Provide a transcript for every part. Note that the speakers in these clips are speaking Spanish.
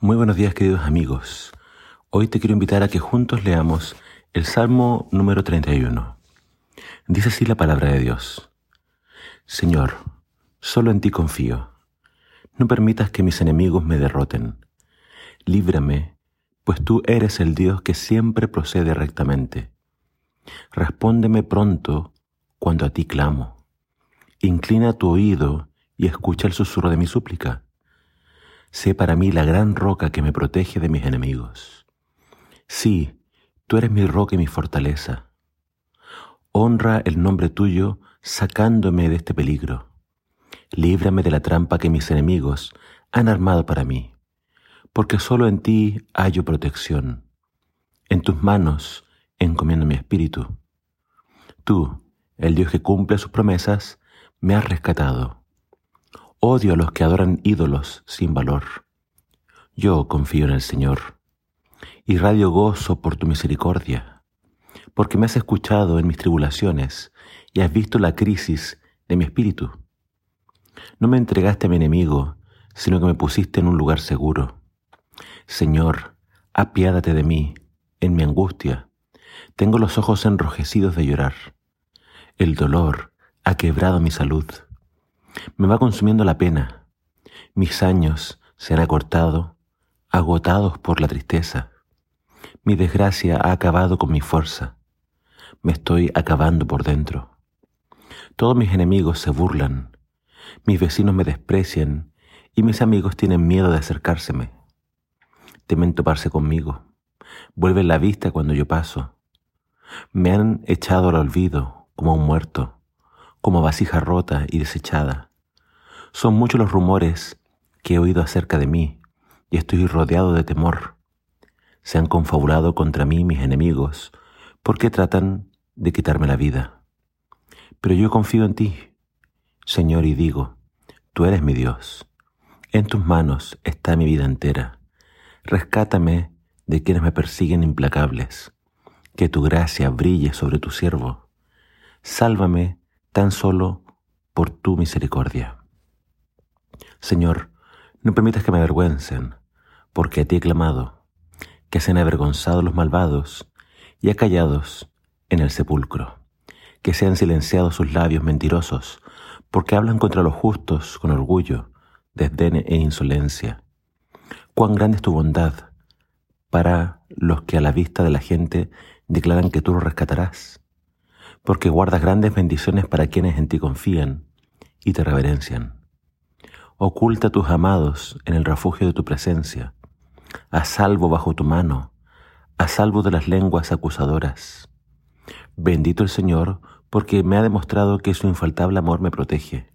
Muy buenos días queridos amigos. Hoy te quiero invitar a que juntos leamos el Salmo número 31. Dice así la palabra de Dios. Señor, solo en ti confío. No permitas que mis enemigos me derroten. Líbrame, pues tú eres el Dios que siempre procede rectamente. Respóndeme pronto cuando a ti clamo. Inclina tu oído y escucha el susurro de mi súplica sé para mí la gran roca que me protege de mis enemigos. Sí, tú eres mi roca y mi fortaleza. Honra el nombre tuyo sacándome de este peligro. Líbrame de la trampa que mis enemigos han armado para mí, porque solo en ti hallo protección. En tus manos encomiendo mi espíritu. Tú, el Dios que cumple sus promesas, me has rescatado. Odio a los que adoran ídolos sin valor. Yo confío en el Señor. y radio gozo por tu misericordia, porque me has escuchado en mis tribulaciones y has visto la crisis de mi espíritu. No me entregaste a mi enemigo, sino que me pusiste en un lugar seguro. Señor, apiádate de mí en mi angustia. Tengo los ojos enrojecidos de llorar. El dolor ha quebrado mi salud. Me va consumiendo la pena. Mis años se han acortado, agotados por la tristeza. Mi desgracia ha acabado con mi fuerza. Me estoy acabando por dentro. Todos mis enemigos se burlan. Mis vecinos me desprecian y mis amigos tienen miedo de acercárseme. Temen toparse conmigo. Vuelven la vista cuando yo paso. Me han echado al olvido como un muerto, como vasija rota y desechada. Son muchos los rumores que he oído acerca de mí y estoy rodeado de temor. Se han confabulado contra mí mis enemigos porque tratan de quitarme la vida. Pero yo confío en ti, Señor, y digo, tú eres mi Dios. En tus manos está mi vida entera. Rescátame de quienes me persiguen implacables. Que tu gracia brille sobre tu siervo. Sálvame tan solo por tu misericordia. Señor, no permitas que me avergüencen, porque a ti he clamado, que sean avergonzados los malvados y acallados en el sepulcro, que sean silenciados sus labios mentirosos, porque hablan contra los justos con orgullo, desdén e insolencia. Cuán grande es tu bondad para los que a la vista de la gente declaran que tú los rescatarás, porque guardas grandes bendiciones para quienes en ti confían y te reverencian. Oculta a tus amados en el refugio de tu presencia, a salvo bajo tu mano, a salvo de las lenguas acusadoras. Bendito el Señor, porque me ha demostrado que su infaltable amor me protege,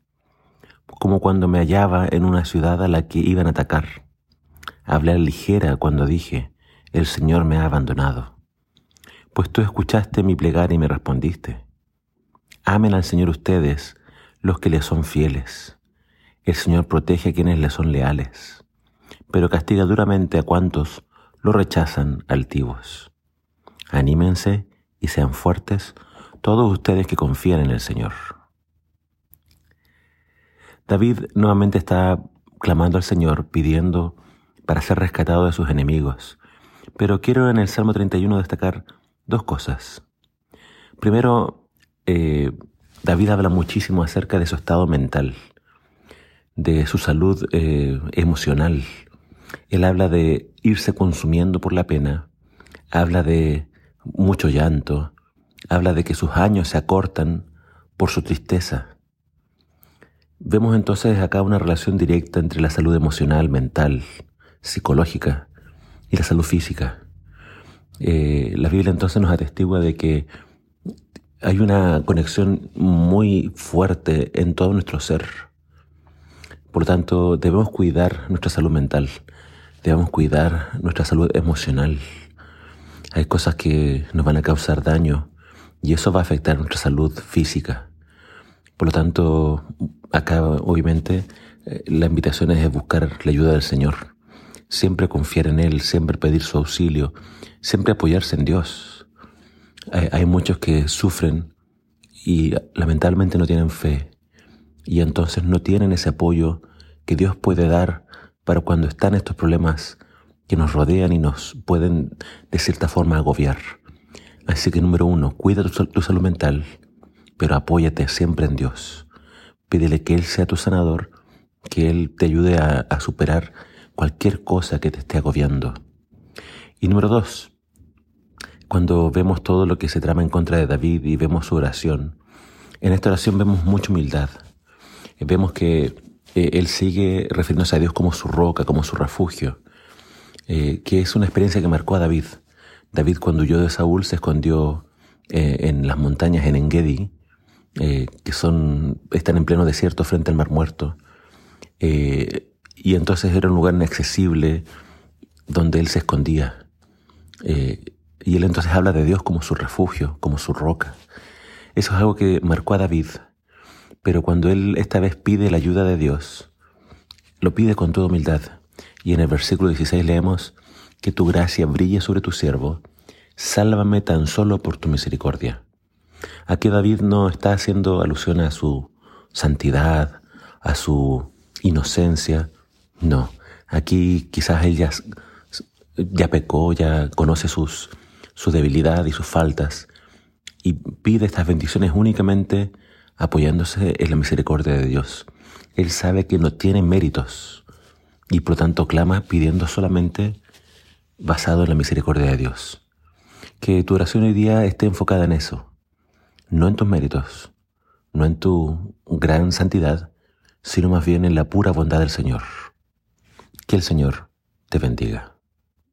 como cuando me hallaba en una ciudad a la que iban a atacar. Hablé ligera cuando dije, el Señor me ha abandonado. Pues tú escuchaste mi plegaria y me respondiste. Amen al Señor ustedes, los que le son fieles. El Señor protege a quienes le son leales, pero castiga duramente a cuantos lo rechazan altivos. Anímense y sean fuertes todos ustedes que confían en el Señor. David nuevamente está clamando al Señor pidiendo para ser rescatado de sus enemigos, pero quiero en el Salmo 31 destacar dos cosas. Primero, eh, David habla muchísimo acerca de su estado mental de su salud eh, emocional. Él habla de irse consumiendo por la pena, habla de mucho llanto, habla de que sus años se acortan por su tristeza. Vemos entonces acá una relación directa entre la salud emocional, mental, psicológica y la salud física. Eh, la Biblia entonces nos atestigua de que hay una conexión muy fuerte en todo nuestro ser por lo tanto, debemos cuidar nuestra salud mental, debemos cuidar nuestra salud emocional. Hay cosas que nos van a causar daño y eso va a afectar nuestra salud física. Por lo tanto, acá obviamente eh, la invitación es buscar la ayuda del Señor. Siempre confiar en Él, siempre pedir su auxilio, siempre apoyarse en Dios. Hay, hay muchos que sufren y lamentablemente no tienen fe y entonces no tienen ese apoyo que Dios puede dar para cuando están estos problemas que nos rodean y nos pueden de cierta forma agobiar. Así que número uno, cuida tu, salud mental, pero apóyate siempre en Dios. Pídele que Él sea tu sanador, que Él te ayude a, a superar cualquier cosa que te esté agobiando. Y número dos, cuando vemos todo lo que se trama en contra de David y vemos su oración, en esta oración vemos mucha humildad. Vemos que eh, él sigue refiriéndose a Dios como su roca, como su refugio, eh, que es una experiencia que marcó a David. David cuando huyó de Saúl se escondió eh, en las montañas en Engedi, que son, están en pleno desierto frente al Mar Muerto. y entonces era un lugar inaccesible donde él se escondía. y él entonces habla de Dios como su refugio, como su roca. Eso es algo que marcó a David. Pero cuando él esta vez pide la ayuda de Dios, lo pide con toda humildad. Y en el versículo 16 leemos, que tu gracia brille sobre tu siervo, sálvame tan solo por tu misericordia. Aquí David no está haciendo alusión a su santidad, a su inocencia, no. Aquí quizás él ya, ya pecó, ya conoce sus, su debilidad y sus faltas y pide estas bendiciones únicamente apoyándose en la misericordia de Dios. Él sabe que no tiene méritos y por tanto clama pidiendo solamente basado en la misericordia de Dios. Que tu oración hoy día esté enfocada en eso, no en tus méritos, no en tu gran santidad, sino más bien en la pura bondad del Señor. Que el Señor te bendiga.